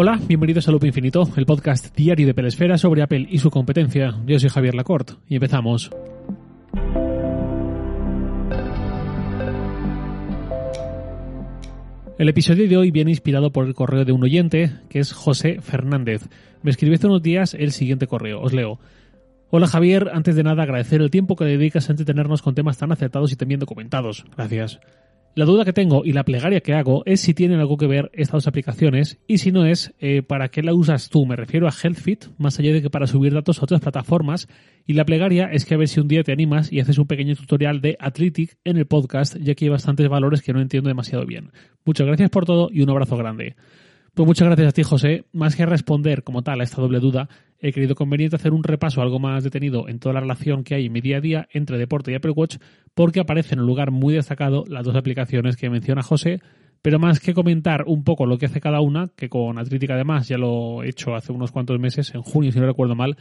Hola, bienvenidos a Loop Infinito, el podcast diario de Pelesfera sobre Apple y su competencia. Yo soy Javier Lacorte y empezamos. El episodio de hoy viene inspirado por el correo de un oyente, que es José Fernández. Me escribió hace unos días el siguiente correo, os leo. Hola Javier, antes de nada agradecer el tiempo que dedicas a entretenernos con temas tan acertados y también documentados. Gracias. La duda que tengo y la plegaria que hago es si tienen algo que ver estas dos aplicaciones y si no es, eh, ¿para qué la usas tú? Me refiero a HealthFit, más allá de que para subir datos a otras plataformas. Y la plegaria es que a ver si un día te animas y haces un pequeño tutorial de Athletic en el podcast, ya que hay bastantes valores que no entiendo demasiado bien. Muchas gracias por todo y un abrazo grande. Pues muchas gracias a ti, José. Más que responder como tal a esta doble duda, he querido conveniente hacer un repaso algo más detenido en toda la relación que hay en mi día a día entre deporte y Apple Watch, porque aparecen en un lugar muy destacado las dos aplicaciones que menciona José, pero más que comentar un poco lo que hace cada una, que con Atlética además ya lo he hecho hace unos cuantos meses, en junio si no recuerdo mal,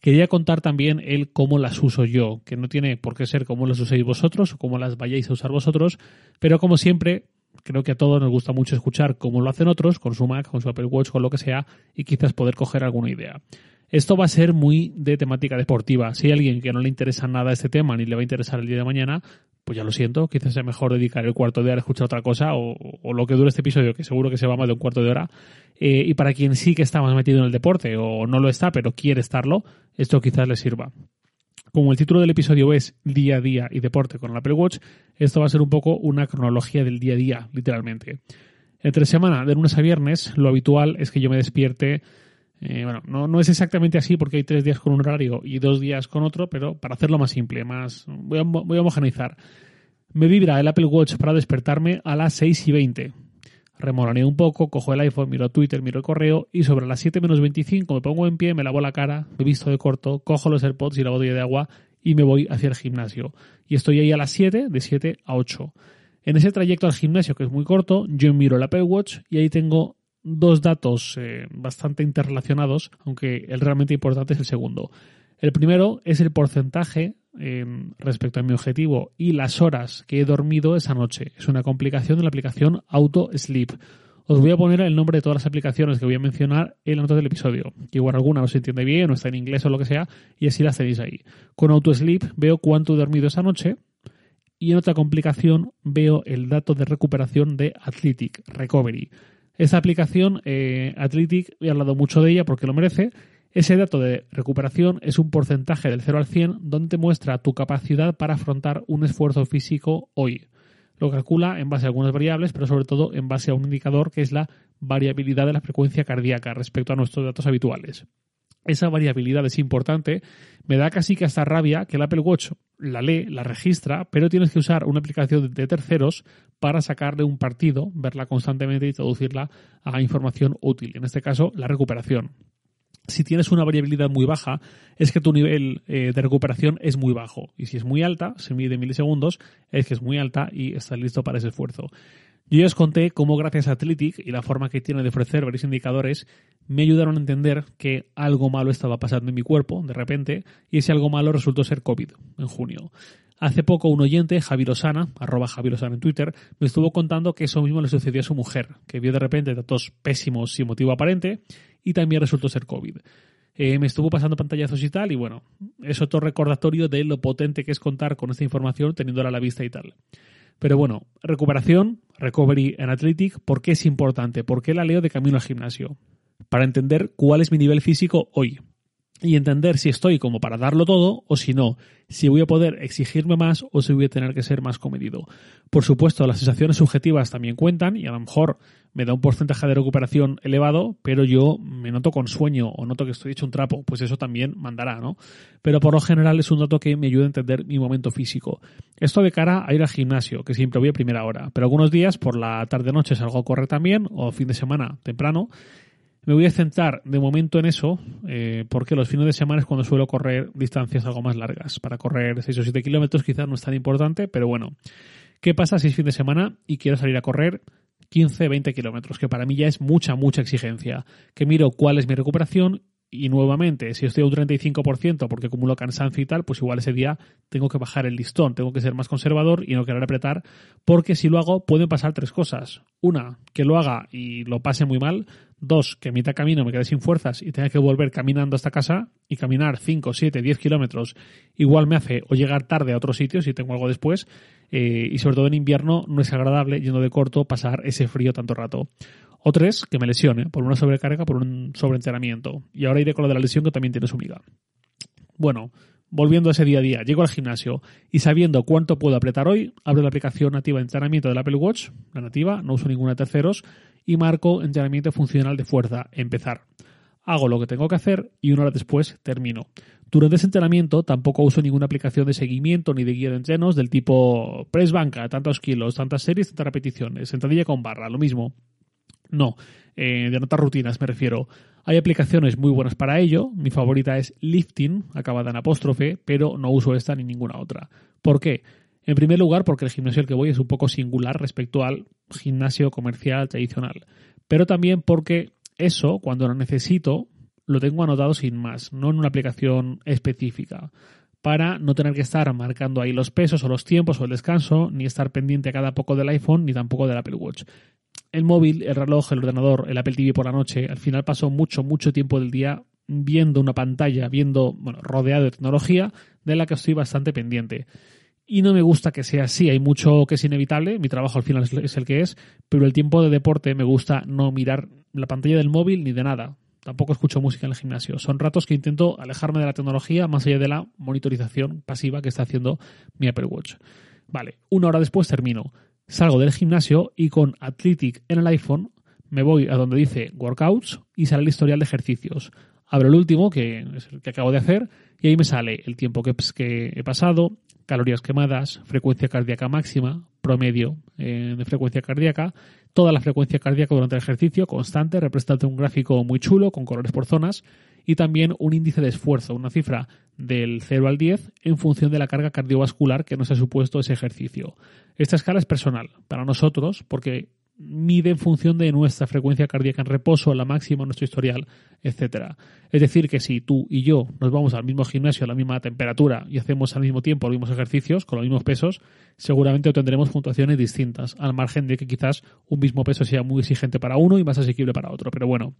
quería contar también el cómo las uso yo, que no tiene por qué ser cómo las uséis vosotros o cómo las vayáis a usar vosotros, pero como siempre creo que a todos nos gusta mucho escuchar cómo lo hacen otros, con su Mac, con su Apple Watch, con lo que sea, y quizás poder coger alguna idea. Esto va a ser muy de temática deportiva. Si hay alguien que no le interesa nada este tema ni le va a interesar el día de mañana, pues ya lo siento, quizás sea mejor dedicar el cuarto de hora a escuchar otra cosa o, lo que dure este episodio, que seguro que se va más de un cuarto de hora. Eh, y para quien sí que está más metido en el deporte o no lo está, pero quiere estarlo, esto quizás le sirva como el título del episodio es Día a Día y Deporte con el Apple Watch, esto va a ser un poco una cronología del día a día, literalmente. Entre semana, de lunes a viernes, lo habitual es que yo me despierte. Eh, bueno, no, no, es exactamente así porque hay tres días con un horario y dos días con otro, pero para hacerlo más simple, más voy a, homogeneizar. Me vibra el Apple Watch para despertarme a las 6 y 20 remoroneo un poco, cojo el iPhone, miro Twitter, miro el correo y sobre las 7 menos 25 me pongo en pie, me lavo la cara, me visto de corto, cojo los AirPods y la botella de agua y me voy hacia el gimnasio. Y estoy ahí a las 7, de 7 a 8. En ese trayecto al gimnasio, que es muy corto, yo miro el Apple Watch y ahí tengo dos datos eh, bastante interrelacionados, aunque el realmente importante es el segundo. El primero es el porcentaje respecto a mi objetivo y las horas que he dormido esa noche. Es una complicación de la aplicación Auto Sleep. Os voy a poner el nombre de todas las aplicaciones que voy a mencionar en la nota del episodio. Igual alguna no se entiende bien o está en inglés o lo que sea y así las tenéis ahí. Con Auto Sleep veo cuánto he dormido esa noche y en otra complicación veo el dato de recuperación de Athletic Recovery. Esta aplicación, eh, he hablado mucho de ella porque lo merece ese dato de recuperación es un porcentaje del 0 al 100 donde te muestra tu capacidad para afrontar un esfuerzo físico hoy. Lo calcula en base a algunas variables, pero sobre todo en base a un indicador que es la variabilidad de la frecuencia cardíaca respecto a nuestros datos habituales. Esa variabilidad es importante. Me da casi que hasta rabia que el Apple Watch la lee, la registra, pero tienes que usar una aplicación de terceros para sacarle un partido, verla constantemente y traducirla a información útil. En este caso, la recuperación si tienes una variabilidad muy baja, es que tu nivel eh, de recuperación es muy bajo. Y si es muy alta, se mide milisegundos, es que es muy alta y estás listo para ese esfuerzo. Yo ya os conté cómo gracias a Athletic y la forma que tiene de ofrecer varios indicadores me ayudaron a entender que algo malo estaba pasando en mi cuerpo de repente y ese algo malo resultó ser COVID en junio. Hace poco un oyente, Javi Lozana, arroba Javi Lozana en Twitter, me estuvo contando que eso mismo le sucedió a su mujer, que vio de repente datos pésimos sin motivo aparente y también resultó ser COVID. Eh, me estuvo pasando pantallazos y tal, y bueno, es otro recordatorio de lo potente que es contar con esta información teniéndola a la vista y tal. Pero bueno, recuperación, recovery en Athletic, ¿por qué es importante? ¿Por qué la leo de camino al gimnasio? Para entender cuál es mi nivel físico hoy y entender si estoy como para darlo todo o si no, si voy a poder exigirme más o si voy a tener que ser más comedido. Por supuesto, las sensaciones subjetivas también cuentan y a lo mejor me da un porcentaje de recuperación elevado, pero yo me noto con sueño o noto que estoy hecho un trapo, pues eso también mandará, ¿no? Pero por lo general es un dato que me ayuda a entender mi momento físico. Esto de cara a ir al gimnasio, que siempre voy a primera hora, pero algunos días por la tarde-noche salgo a correr también o fin de semana temprano me voy a centrar de momento en eso, eh, porque los fines de semana es cuando suelo correr distancias algo más largas. Para correr 6 o 7 kilómetros quizás no es tan importante, pero bueno. ¿Qué pasa si es fin de semana y quiero salir a correr 15, 20 kilómetros? Que para mí ya es mucha, mucha exigencia. Que miro cuál es mi recuperación y nuevamente, si estoy a un 35% porque acumulo cansancio y tal, pues igual ese día tengo que bajar el listón, tengo que ser más conservador y no querer apretar, porque si lo hago pueden pasar tres cosas. Una, que lo haga y lo pase muy mal. Dos, que a mitad camino me quedé sin fuerzas y tenga que volver caminando hasta casa y caminar 5, 7, 10 kilómetros igual me hace o llegar tarde a otro sitio si tengo algo después eh, y sobre todo en invierno no es agradable yendo de corto pasar ese frío tanto rato. O tres, que me lesione por una sobrecarga, por un sobreentrenamiento. Y ahora iré con lo de la lesión que también tiene su miga. Bueno, volviendo a ese día a día, llego al gimnasio y sabiendo cuánto puedo apretar hoy, abro la aplicación nativa de entrenamiento del Apple Watch, la nativa, no uso ninguna de terceros, y marco entrenamiento funcional de fuerza, empezar. Hago lo que tengo que hacer y una hora después termino. Durante ese entrenamiento tampoco uso ninguna aplicación de seguimiento ni de guía de entrenos del tipo press banca, tantos kilos, tantas series, tantas repeticiones, sentadilla con barra, lo mismo. No, eh, de anotar rutinas me refiero. Hay aplicaciones muy buenas para ello. Mi favorita es Lifting, acabada en apóstrofe, pero no uso esta ni ninguna otra. ¿Por qué? En primer lugar, porque el gimnasio al que voy es un poco singular respecto al gimnasio comercial tradicional. Pero también porque eso, cuando lo necesito, lo tengo anotado sin más, no en una aplicación específica, para no tener que estar marcando ahí los pesos o los tiempos o el descanso, ni estar pendiente a cada poco del iPhone, ni tampoco del Apple Watch. El móvil, el reloj, el ordenador, el Apple TV por la noche, al final paso mucho, mucho tiempo del día viendo una pantalla, viendo, bueno, rodeado de tecnología de la que estoy bastante pendiente y no me gusta que sea así. Hay mucho que es inevitable, mi trabajo al final es el que es, pero el tiempo de deporte me gusta no mirar la pantalla del móvil ni de nada. Tampoco escucho música en el gimnasio. Son ratos que intento alejarme de la tecnología más allá de la monitorización pasiva que está haciendo mi Apple Watch. Vale, una hora después termino. Salgo del gimnasio y con Athletic en el iPhone me voy a donde dice Workouts y sale el historial de ejercicios. Abro el último, que es el que acabo de hacer, y ahí me sale el tiempo que, he pasado, calorías quemadas, frecuencia cardíaca máxima, promedio eh, de frecuencia cardíaca, toda la frecuencia cardíaca durante el ejercicio constante, representante un gráfico muy chulo con colores por zonas y también un índice de esfuerzo, una cifra del 0 al 10 en función de la carga cardiovascular que nos ha supuesto ese ejercicio. Esta escala es personal para nosotros porque mide en función de nuestra frecuencia cardíaca en reposo, la máxima, nuestro historial, etcétera. Es decir, que si tú y yo nos vamos al mismo gimnasio, a la misma temperatura y hacemos al mismo tiempo los mismos ejercicios con los mismos pesos, seguramente obtendremos puntuaciones distintas, al margen de que quizás un mismo peso sea muy exigente para uno y más asequible para otro. Pero bueno,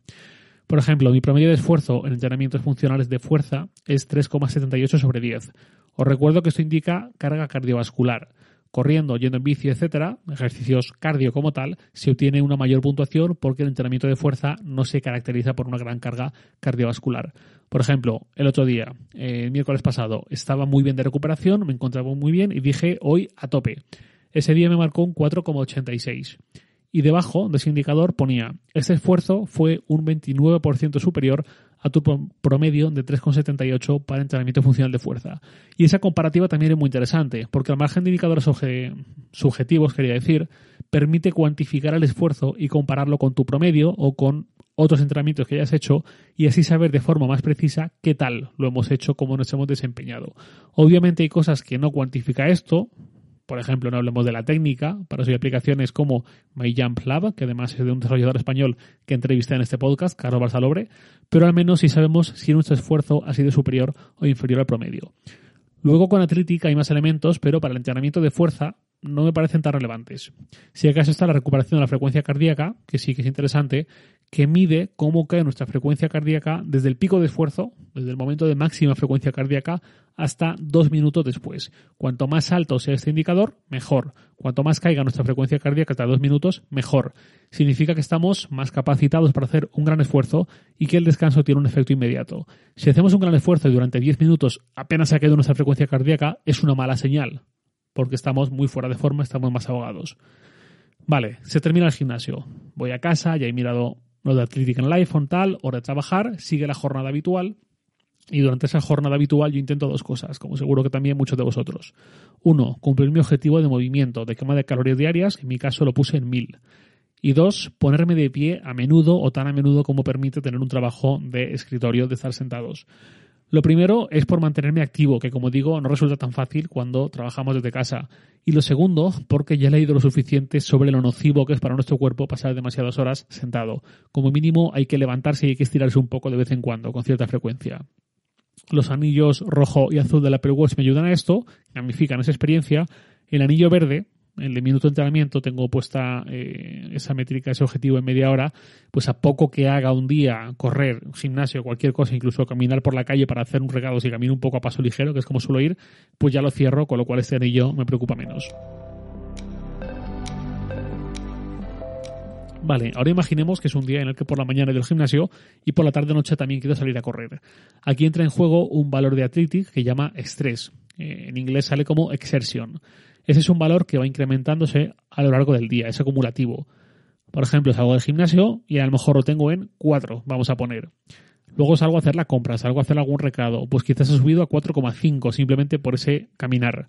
por ejemplo, mi promedio de esfuerzo en entrenamientos funcionales de fuerza es 3,78 sobre 10. Os recuerdo que esto indica carga cardiovascular corriendo, yendo en bici, etcétera, ejercicios cardio como tal, se obtiene una mayor puntuación porque el entrenamiento de fuerza no se caracteriza por una gran carga cardiovascular. Por ejemplo, el otro día, eh, el miércoles pasado, estaba muy bien de recuperación, me encontraba muy bien y dije hoy a tope. Ese día me marcó un 4,86 y debajo de ese indicador ponía, este esfuerzo fue un 29% superior a tu promedio de 3,78 para entrenamiento funcional de fuerza. Y esa comparativa también es muy interesante, porque al margen de indicadores subjetivos, quería decir, permite cuantificar el esfuerzo y compararlo con tu promedio o con otros entrenamientos que hayas hecho y así saber de forma más precisa qué tal lo hemos hecho, cómo nos hemos desempeñado. Obviamente hay cosas que no cuantifica esto, por ejemplo, no hablemos de la técnica, para eso hay aplicaciones como MyJumpLab, que además es de un desarrollador español que entrevisté en este podcast, Carlos Barzalobre, pero al menos sí sabemos si nuestro esfuerzo ha sido superior o inferior al promedio. Luego con Atlética hay más elementos, pero para el entrenamiento de fuerza no me parecen tan relevantes. Si acaso está la recuperación de la frecuencia cardíaca, que sí que es interesante, que mide cómo cae nuestra frecuencia cardíaca desde el pico de esfuerzo, desde el momento de máxima frecuencia cardíaca, hasta dos minutos después. Cuanto más alto sea este indicador, mejor. Cuanto más caiga nuestra frecuencia cardíaca hasta dos minutos, mejor. Significa que estamos más capacitados para hacer un gran esfuerzo y que el descanso tiene un efecto inmediato. Si hacemos un gran esfuerzo y durante 10 minutos apenas ha caído nuestra frecuencia cardíaca, es una mala señal porque estamos muy fuera de forma, estamos más ahogados. Vale, se termina el gimnasio. Voy a casa, ya he mirado lo de Athletic en el iPhone, tal, hora de trabajar, sigue la jornada habitual. Y durante esa jornada habitual yo intento dos cosas, como seguro que también muchos de vosotros. Uno, cumplir mi objetivo de movimiento, de quema de calorías diarias, en mi caso lo puse en mil. Y dos, ponerme de pie a menudo o tan a menudo como permite tener un trabajo de escritorio, de estar sentados. Lo primero es por mantenerme activo, que como digo, no resulta tan fácil cuando trabajamos desde casa. Y lo segundo, porque ya he leído lo suficiente sobre lo nocivo que es para nuestro cuerpo pasar demasiadas horas sentado. Como mínimo hay que levantarse y hay que estirarse un poco de vez en cuando, con cierta frecuencia. Los anillos rojo y azul de la Apple Watch me ayudan a esto, gamifican esa experiencia. El anillo verde, en el minuto de entrenamiento tengo puesta eh, esa métrica, ese objetivo en media hora, pues a poco que haga un día correr, gimnasio, cualquier cosa, incluso caminar por la calle para hacer un regalo si camino un poco a paso ligero, que es como suelo ir, pues ya lo cierro, con lo cual este anillo me preocupa menos. Vale, ahora imaginemos que es un día en el que por la mañana del gimnasio y por la tarde noche también quiero salir a correr. Aquí entra en juego un valor de Athletic que llama estrés. Eh, en inglés sale como exertion. Ese es un valor que va incrementándose a lo largo del día, es acumulativo. Por ejemplo, salgo del gimnasio y a lo mejor lo tengo en 4, vamos a poner. Luego salgo a hacer la compra, salgo a hacer algún recado, pues quizás ha subido a 4,5 simplemente por ese caminar.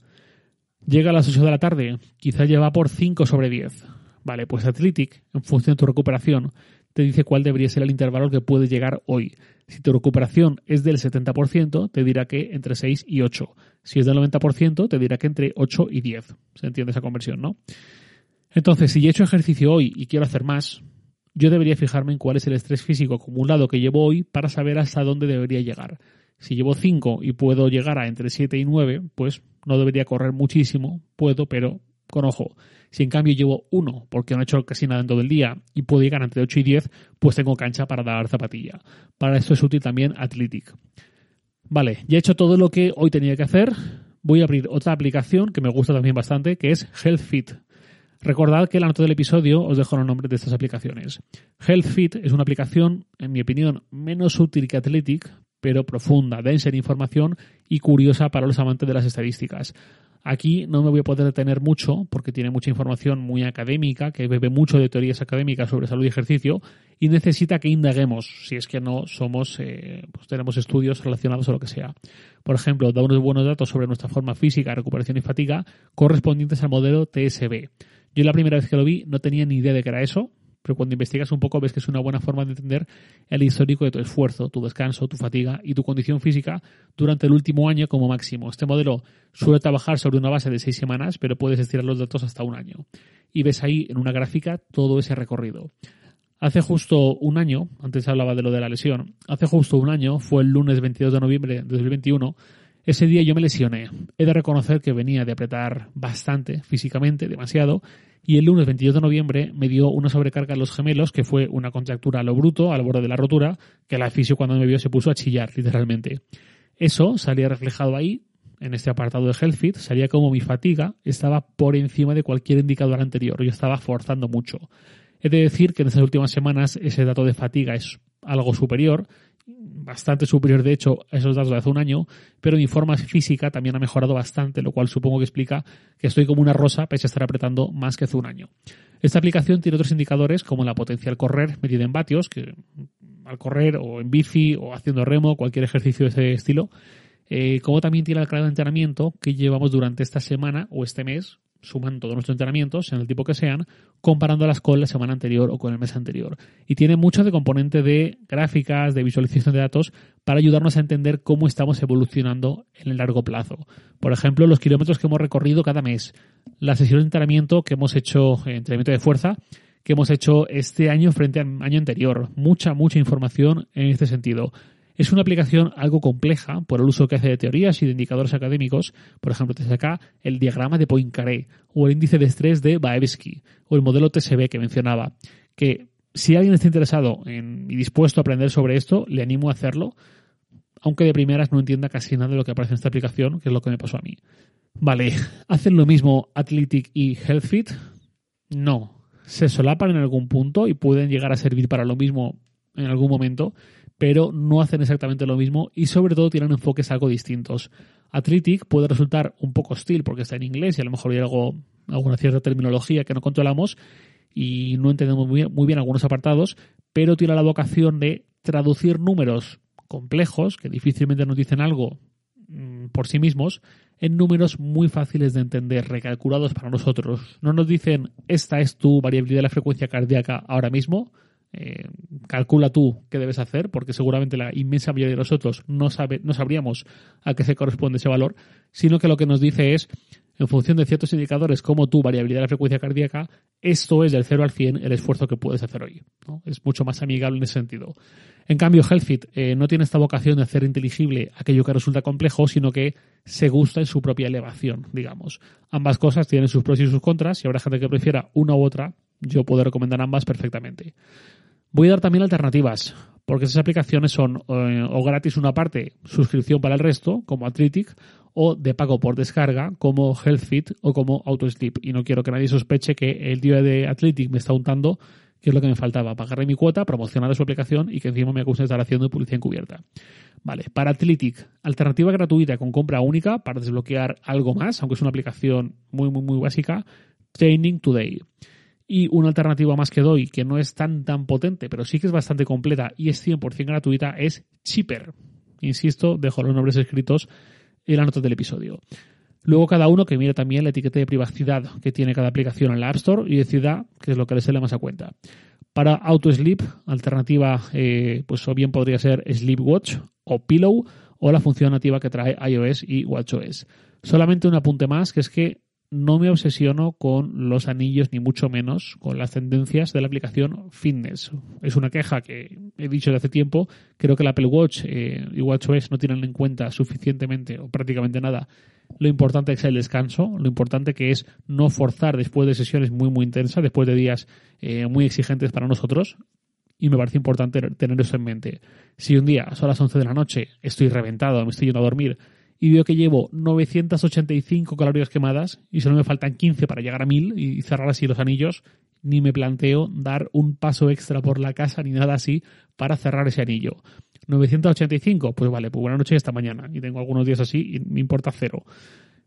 Llega a las 8 de la tarde, quizás lleva por 5 sobre 10. Vale, pues Athletic, en función de tu recuperación, te dice cuál debería ser el intervalo que puede llegar hoy. Si tu recuperación es del 70%, te dirá que entre 6 y 8. Si es del 90%, te dirá que entre 8 y 10. ¿Se entiende esa conversión, no? Entonces, si he hecho ejercicio hoy y quiero hacer más, yo debería fijarme en cuál es el estrés físico acumulado que llevo hoy para saber hasta dónde debería llegar. Si llevo 5 y puedo llegar a entre 7 y 9, pues no debería correr muchísimo, puedo, pero con ojo. Si en cambio llevo 1 porque no he hecho casi nada en todo el día y puedo llegar entre 8 y 10, pues tengo cancha para dar zapatilla. Para esto es útil también Athletic. Vale, ya he hecho todo lo que hoy tenía que hacer. Voy a abrir otra aplicación que me gusta también bastante, que es HealthFit. Recordad que en la nota del episodio os dejo los nombres de estas aplicaciones. HealthFit es una aplicación, en mi opinión, menos útil que Athletic, pero profunda, densa en información y curiosa para los amantes de las estadísticas. Aquí no me voy a poder detener mucho porque tiene mucha información muy académica, que bebe mucho de teorías académicas sobre salud y ejercicio y necesita que indaguemos si es que no somos, eh, pues tenemos estudios relacionados a lo que sea. Por ejemplo, da unos buenos datos sobre nuestra forma física, recuperación y fatiga correspondientes al modelo TSB. Yo la primera vez que lo vi no tenía ni idea de que era eso, pero cuando investigas un poco ves que es una buena forma de entender el histórico de tu esfuerzo, tu descanso, tu fatiga y tu condición física durante el último año como máximo. Este modelo suele trabajar sobre una base de seis semanas, pero puedes estirar los datos hasta un año. Y ves ahí en una gráfica todo ese recorrido. Hace justo un año, antes hablaba de lo de la lesión, hace justo un año, fue el lunes 22 de noviembre de 2021, ese día yo me lesioné. He de reconocer que venía de apretar bastante físicamente, demasiado, y el lunes 22 de noviembre me dio una sobrecarga en los gemelos, que fue una contractura a lo bruto, al borde de la rotura, que el fisio cuando me vio se puso a chillar, literalmente. Eso salía reflejado ahí, en este apartado de HealthFit, salía como mi fatiga estaba por encima de cualquier indicador anterior. Yo estaba forzando mucho. He de decir que en estas últimas semanas ese dato de fatiga es algo superior bastante superior de hecho a esos datos de hace un año, pero mi forma física también ha mejorado bastante, lo cual supongo que explica que estoy como una rosa pese a estar apretando más que hace un año. Esta aplicación tiene otros indicadores como la potencia al correr medida en vatios, que al correr o en bici o haciendo remo, cualquier ejercicio de ese estilo, eh, como también tiene el grado de entrenamiento que llevamos durante esta semana o este mes suman todos nuestros entrenamientos, en el tipo que sean, comparándolas con la semana anterior o con el mes anterior. Y tiene mucho de componente de gráficas, de visualización de datos, para ayudarnos a entender cómo estamos evolucionando en el largo plazo. Por ejemplo, los kilómetros que hemos recorrido cada mes, la sesión de entrenamiento que hemos hecho, eh, entrenamiento de fuerza, que hemos hecho este año frente al año anterior. Mucha, mucha información en este sentido. Es una aplicación algo compleja por el uso que hace de teorías y de indicadores académicos. Por ejemplo, te saca el diagrama de Poincaré o el índice de estrés de Baevsky o el modelo TSB que mencionaba. Que si alguien está interesado y dispuesto a aprender sobre esto, le animo a hacerlo, aunque de primeras no entienda casi nada de lo que aparece en esta aplicación, que es lo que me pasó a mí. Vale, ¿hacen lo mismo Athletic y HealthFit? No. Se solapan en algún punto y pueden llegar a servir para lo mismo en algún momento, pero no hacen exactamente lo mismo y sobre todo tienen enfoques algo distintos. Athletic puede resultar un poco hostil porque está en inglés y a lo mejor hay algo, alguna cierta terminología que no controlamos y no entendemos muy bien, muy bien algunos apartados, pero tiene la vocación de traducir números complejos que difícilmente nos dicen algo mm, por sí mismos en números muy fáciles de entender, recalculados para nosotros. No nos dicen esta es tu variabilidad de la frecuencia cardíaca ahora mismo, eh, calcula tú qué debes hacer, porque seguramente la inmensa mayoría de nosotros no, sabe, no sabríamos a qué se corresponde ese valor, sino que lo que nos dice es en función de ciertos indicadores como tu variabilidad de la frecuencia cardíaca, esto es del 0 al 100 el esfuerzo que puedes hacer hoy. Es mucho más amigable en ese sentido. En cambio, HealthFit eh, no tiene esta vocación de hacer inteligible aquello que resulta complejo, sino que se gusta en su propia elevación, digamos. Ambas cosas tienen sus pros y sus contras, y habrá gente que prefiera una u otra. Yo puedo recomendar ambas perfectamente. Voy a dar también alternativas, porque esas aplicaciones son eh, o gratis una parte, suscripción para el resto, como Athletic, o de pago por descarga, como HealthFit o como AutoSleep. Y no quiero que nadie sospeche que el día de Athletic me está untando, que es lo que me faltaba, pagarle mi cuota, promocionar su aplicación y que encima me acusen de estar haciendo publicidad encubierta. Vale, para Athletic, alternativa gratuita con compra única para desbloquear algo más, aunque es una aplicación muy, muy, muy básica, Training Today. Y una alternativa más que doy, que no es tan tan potente, pero sí que es bastante completa y es 100% gratuita, es Cheaper. Insisto, dejo los nombres escritos en la nota del episodio. Luego cada uno que mire también la etiqueta de privacidad que tiene cada aplicación en la App Store y decida qué es lo que le sale más a cuenta. Para Auto Sleep, alternativa, eh, pues o bien podría ser Sleepwatch o Pillow o la función nativa que trae iOS y WatchOS. Solamente un apunte más, que es que no me obsesiono con los anillos, ni mucho menos con las tendencias de la aplicación Fitness. Es una queja que he dicho de hace tiempo. Creo que el Apple Watch eh, y WatchOS no tienen en cuenta suficientemente o prácticamente nada lo importante es el descanso, lo importante que es no forzar después de sesiones muy, muy intensas, después de días eh, muy exigentes para nosotros. Y me parece importante tener eso en mente. Si un día son las 11 de la noche, estoy reventado, me estoy yendo a dormir y veo que llevo 985 calorías quemadas y solo me faltan 15 para llegar a 1000 y cerrar así los anillos, ni me planteo dar un paso extra por la casa ni nada así para cerrar ese anillo. 985, pues vale, pues buena noche y hasta mañana. Y tengo algunos días así y me importa cero.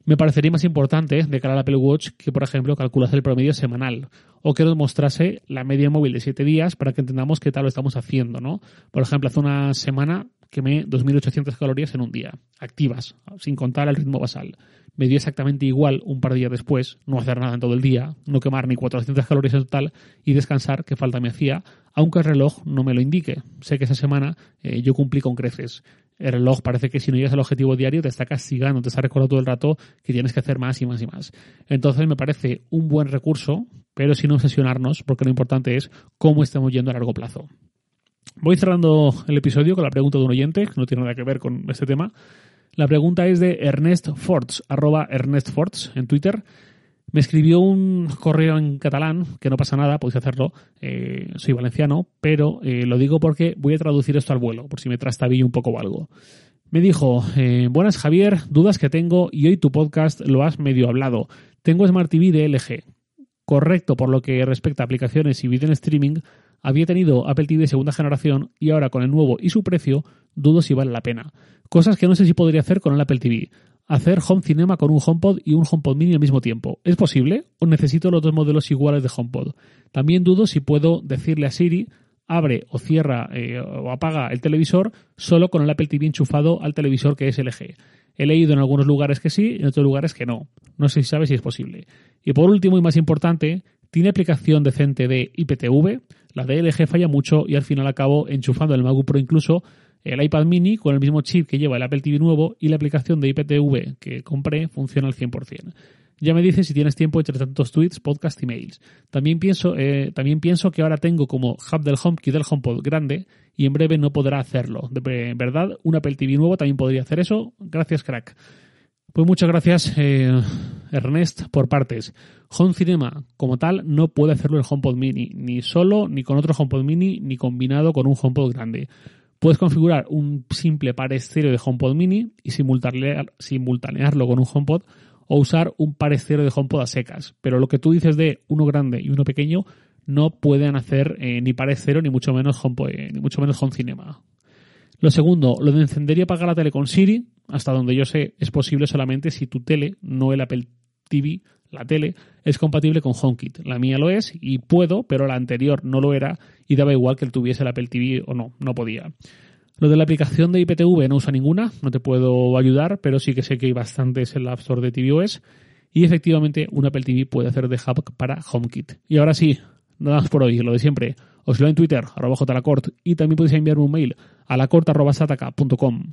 Me parecería más importante de cara al Apple Watch que, por ejemplo, calculase el promedio semanal o que nos mostrase la media móvil de 7 días para que entendamos qué tal lo estamos haciendo, ¿no? Por ejemplo, hace una semana quemé 2.800 calorías en un día, activas, sin contar el ritmo basal. Me dio exactamente igual un par de días después, no hacer nada en todo el día, no quemar ni 400 calorías en total y descansar, que falta me hacía, aunque el reloj no me lo indique. Sé que esa semana eh, yo cumplí con creces. El reloj parece que si no llegas al objetivo diario te está castigando, te está recordando todo el rato que tienes que hacer más y más y más. Entonces me parece un buen recurso, pero sin obsesionarnos, porque lo importante es cómo estamos yendo a largo plazo. Voy cerrando el episodio con la pregunta de un oyente, que no tiene nada que ver con este tema. La pregunta es de Ernest Forts, arroba Ernest en Twitter. Me escribió un correo en catalán, que no pasa nada, podéis hacerlo, eh, soy valenciano, pero eh, lo digo porque voy a traducir esto al vuelo, por si me trastabillo un poco o algo. Me dijo, eh, buenas Javier, dudas que tengo y hoy tu podcast lo has medio hablado. Tengo Smart TV de LG. Correcto por lo que respecta a aplicaciones y video en streaming, había tenido Apple TV segunda generación y ahora con el nuevo y su precio dudo si vale la pena. Cosas que no sé si podría hacer con el Apple TV. Hacer home cinema con un HomePod y un HomePod mini al mismo tiempo. ¿Es posible? ¿O necesito los dos modelos iguales de HomePod? También dudo si puedo decirle a Siri abre o cierra eh, o apaga el televisor solo con el Apple TV enchufado al televisor que es LG. He leído en algunos lugares que sí, en otros lugares que no. No sé si sabe si es posible. Y por último y más importante, ¿tiene aplicación decente de IPTV? La DLG falla mucho y al final acabo enchufando el MacBook Pro incluso el iPad mini con el mismo chip que lleva el Apple TV nuevo y la aplicación de IPTV que compré funciona al 100%. Ya me dices si tienes tiempo entre tantos tweets, podcasts y mails. También pienso, eh, también pienso que ahora tengo como hub del HomeKit del HomePod grande y en breve no podrá hacerlo. De verdad, un Apple TV nuevo también podría hacer eso. Gracias, crack. Pues muchas gracias, eh, Ernest, por partes. Home Cinema, como tal, no puede hacerlo el HomePod Mini, ni solo, ni con otro HomePod Mini, ni combinado con un HomePod grande. Puedes configurar un simple par estéreo de HomePod Mini y simultanearlo con un HomePod o usar un par de HomePod a secas. Pero lo que tú dices de uno grande y uno pequeño no pueden hacer eh, ni par ni mucho menos HomePod, eh, ni mucho menos Home Cinema. Lo segundo, lo de encender y apagar la tele con Siri, hasta donde yo sé, es posible solamente si tu tele, no el Apple TV, la tele, es compatible con HomeKit. La mía lo es y puedo, pero la anterior no lo era y daba igual que él tuviese el Apple TV o no, no podía. Lo de la aplicación de IPTV no usa ninguna, no te puedo ayudar, pero sí que sé que hay bastantes en la App Store de tvOS y efectivamente un Apple TV puede hacer de hub para HomeKit. Y ahora sí, nada más por hoy, lo de siempre. Os leo en Twitter, arroba jlacort, y también podéis enviarme un mail a lacort.sataka.com.